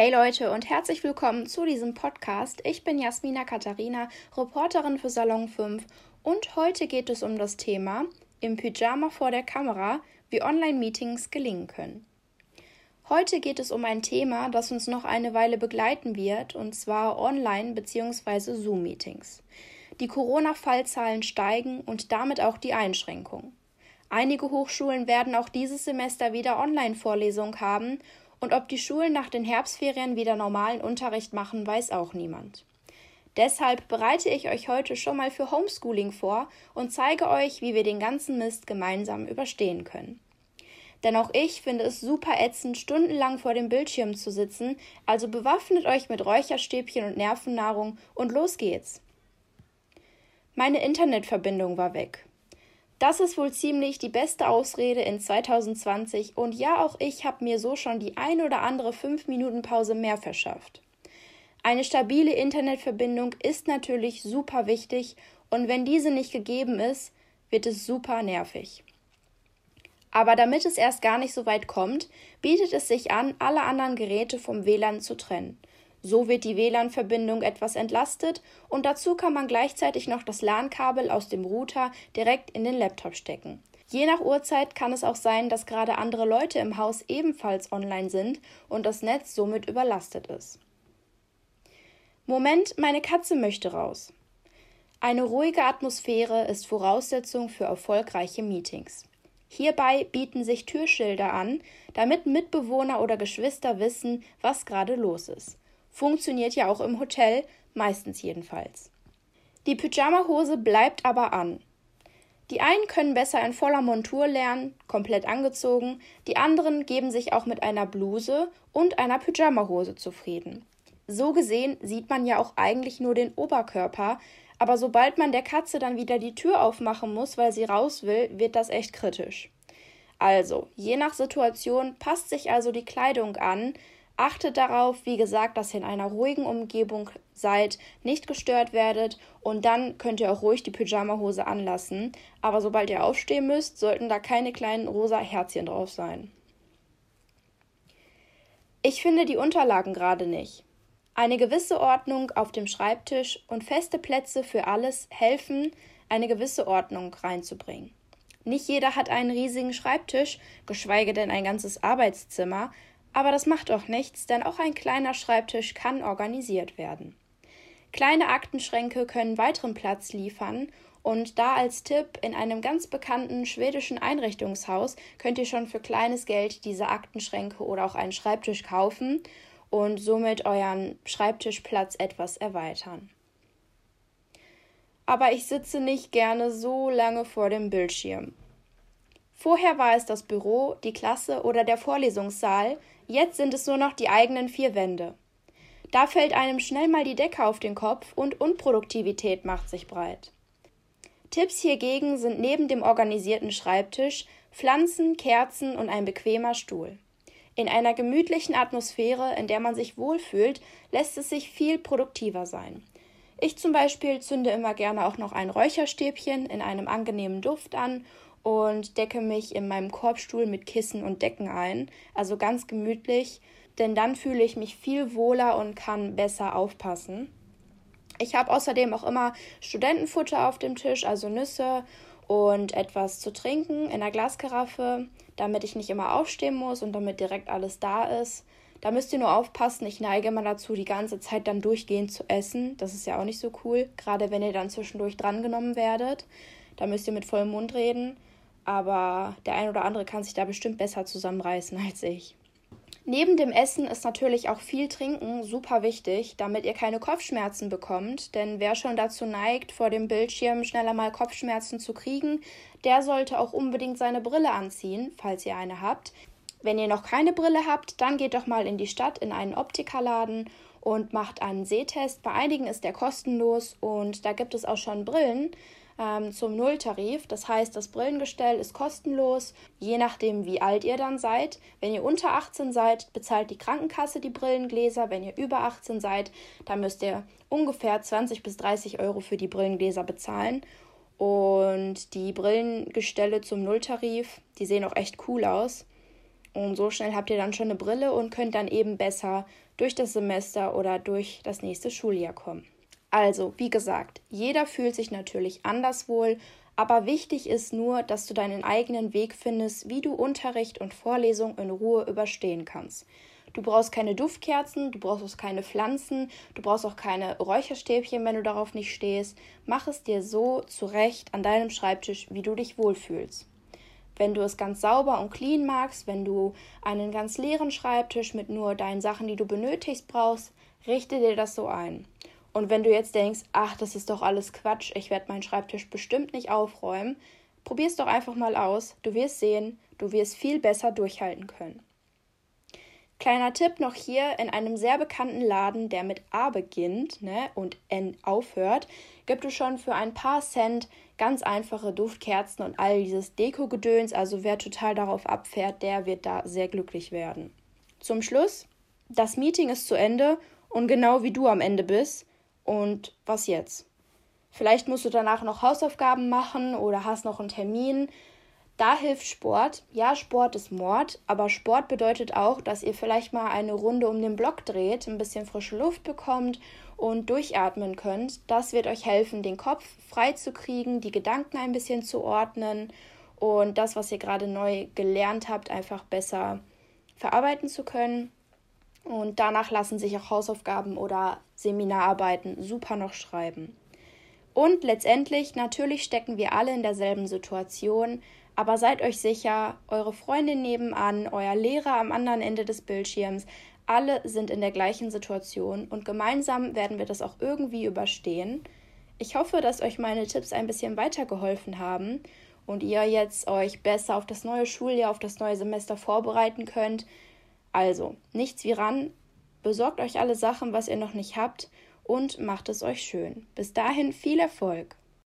Hey Leute und herzlich willkommen zu diesem Podcast. Ich bin Jasmina Katharina, Reporterin für Salon 5 und heute geht es um das Thema im Pyjama vor der Kamera, wie Online-Meetings gelingen können. Heute geht es um ein Thema, das uns noch eine Weile begleiten wird, und zwar Online- bzw. Zoom-Meetings. Die Corona-Fallzahlen steigen und damit auch die Einschränkungen. Einige Hochschulen werden auch dieses Semester wieder Online-Vorlesungen haben und ob die Schulen nach den Herbstferien wieder normalen Unterricht machen, weiß auch niemand. Deshalb bereite ich euch heute schon mal für Homeschooling vor und zeige euch, wie wir den ganzen Mist gemeinsam überstehen können. Denn auch ich finde es super ätzend, stundenlang vor dem Bildschirm zu sitzen, also bewaffnet euch mit Räucherstäbchen und Nervennahrung und los geht's. Meine Internetverbindung war weg. Das ist wohl ziemlich die beste Ausrede in 2020 und ja, auch ich habe mir so schon die ein oder andere 5 Minuten Pause mehr verschafft. Eine stabile Internetverbindung ist natürlich super wichtig und wenn diese nicht gegeben ist, wird es super nervig. Aber damit es erst gar nicht so weit kommt, bietet es sich an, alle anderen Geräte vom WLAN zu trennen. So wird die WLAN-Verbindung etwas entlastet und dazu kann man gleichzeitig noch das LAN-Kabel aus dem Router direkt in den Laptop stecken. Je nach Uhrzeit kann es auch sein, dass gerade andere Leute im Haus ebenfalls online sind und das Netz somit überlastet ist. Moment, meine Katze möchte raus. Eine ruhige Atmosphäre ist Voraussetzung für erfolgreiche Meetings. Hierbei bieten sich Türschilder an, damit Mitbewohner oder Geschwister wissen, was gerade los ist. Funktioniert ja auch im Hotel, meistens jedenfalls. Die Pyjama-Hose bleibt aber an. Die einen können besser in voller Montur lernen, komplett angezogen, die anderen geben sich auch mit einer Bluse und einer Pyjama-Hose zufrieden. So gesehen sieht man ja auch eigentlich nur den Oberkörper, aber sobald man der Katze dann wieder die Tür aufmachen muss, weil sie raus will, wird das echt kritisch. Also, je nach Situation passt sich also die Kleidung an, Achtet darauf, wie gesagt, dass ihr in einer ruhigen Umgebung seid, nicht gestört werdet und dann könnt ihr auch ruhig die Pyjamahose anlassen. Aber sobald ihr aufstehen müsst, sollten da keine kleinen rosa Herzchen drauf sein. Ich finde die Unterlagen gerade nicht. Eine gewisse Ordnung auf dem Schreibtisch und feste Plätze für alles helfen, eine gewisse Ordnung reinzubringen. Nicht jeder hat einen riesigen Schreibtisch, geschweige denn ein ganzes Arbeitszimmer, aber das macht auch nichts, denn auch ein kleiner Schreibtisch kann organisiert werden. Kleine Aktenschränke können weiteren Platz liefern und da als Tipp, in einem ganz bekannten schwedischen Einrichtungshaus könnt ihr schon für kleines Geld diese Aktenschränke oder auch einen Schreibtisch kaufen und somit euren Schreibtischplatz etwas erweitern. Aber ich sitze nicht gerne so lange vor dem Bildschirm. Vorher war es das Büro, die Klasse oder der Vorlesungssaal, jetzt sind es nur noch die eigenen vier Wände. Da fällt einem schnell mal die Decke auf den Kopf und Unproduktivität macht sich breit. Tipps hiergegen sind neben dem organisierten Schreibtisch Pflanzen, Kerzen und ein bequemer Stuhl. In einer gemütlichen Atmosphäre, in der man sich wohlfühlt, lässt es sich viel produktiver sein. Ich zum Beispiel zünde immer gerne auch noch ein Räucherstäbchen in einem angenehmen Duft an und decke mich in meinem Korbstuhl mit Kissen und Decken ein. Also ganz gemütlich, denn dann fühle ich mich viel wohler und kann besser aufpassen. Ich habe außerdem auch immer Studentenfutter auf dem Tisch, also Nüsse und etwas zu trinken in einer Glaskaraffe, damit ich nicht immer aufstehen muss und damit direkt alles da ist. Da müsst ihr nur aufpassen, ich neige immer dazu, die ganze Zeit dann durchgehend zu essen. Das ist ja auch nicht so cool, gerade wenn ihr dann zwischendurch drangenommen werdet. Da müsst ihr mit vollem Mund reden aber der ein oder andere kann sich da bestimmt besser zusammenreißen als ich. Neben dem Essen ist natürlich auch viel Trinken super wichtig, damit ihr keine Kopfschmerzen bekommt, denn wer schon dazu neigt, vor dem Bildschirm schneller mal Kopfschmerzen zu kriegen, der sollte auch unbedingt seine Brille anziehen, falls ihr eine habt. Wenn ihr noch keine Brille habt, dann geht doch mal in die Stadt in einen Optikerladen und macht einen Sehtest. Bei einigen ist der kostenlos und da gibt es auch schon Brillen ähm, zum Nulltarif. Das heißt, das Brillengestell ist kostenlos, je nachdem, wie alt ihr dann seid. Wenn ihr unter 18 seid, bezahlt die Krankenkasse die Brillengläser. Wenn ihr über 18 seid, dann müsst ihr ungefähr 20 bis 30 Euro für die Brillengläser bezahlen. Und die Brillengestelle zum Nulltarif, die sehen auch echt cool aus. Und so schnell habt ihr dann schon eine Brille und könnt dann eben besser durch das Semester oder durch das nächste Schuljahr kommen. Also, wie gesagt, jeder fühlt sich natürlich anders wohl, aber wichtig ist nur, dass du deinen eigenen Weg findest, wie du Unterricht und Vorlesung in Ruhe überstehen kannst. Du brauchst keine Duftkerzen, du brauchst auch keine Pflanzen, du brauchst auch keine Räucherstäbchen, wenn du darauf nicht stehst. Mach es dir so zurecht an deinem Schreibtisch, wie du dich wohlfühlst. Wenn du es ganz sauber und clean magst, wenn du einen ganz leeren Schreibtisch mit nur deinen Sachen, die du benötigst, brauchst, richte dir das so ein. Und wenn du jetzt denkst, ach, das ist doch alles Quatsch, ich werde meinen Schreibtisch bestimmt nicht aufräumen, probier es doch einfach mal aus. Du wirst sehen, du wirst viel besser durchhalten können. Kleiner Tipp noch hier, in einem sehr bekannten Laden, der mit A beginnt ne, und N aufhört, gibt es schon für ein paar Cent ganz einfache Duftkerzen und all dieses Deko-Gedöns. Also wer total darauf abfährt, der wird da sehr glücklich werden. Zum Schluss, das Meeting ist zu Ende und genau wie du am Ende bist. Und was jetzt? Vielleicht musst du danach noch Hausaufgaben machen oder hast noch einen Termin. Da hilft Sport. Ja, Sport ist Mord, aber Sport bedeutet auch, dass ihr vielleicht mal eine Runde um den Block dreht, ein bisschen frische Luft bekommt und durchatmen könnt. Das wird euch helfen, den Kopf frei zu kriegen, die Gedanken ein bisschen zu ordnen und das, was ihr gerade neu gelernt habt, einfach besser verarbeiten zu können. Und danach lassen sich auch Hausaufgaben oder Seminararbeiten super noch schreiben. Und letztendlich, natürlich stecken wir alle in derselben Situation, aber seid euch sicher, eure Freundin nebenan, euer Lehrer am anderen Ende des Bildschirms, alle sind in der gleichen Situation und gemeinsam werden wir das auch irgendwie überstehen. Ich hoffe, dass euch meine Tipps ein bisschen weitergeholfen haben und ihr jetzt euch besser auf das neue Schuljahr, auf das neue Semester vorbereiten könnt. Also, nichts wie ran, besorgt euch alle Sachen, was ihr noch nicht habt und macht es euch schön. Bis dahin viel Erfolg!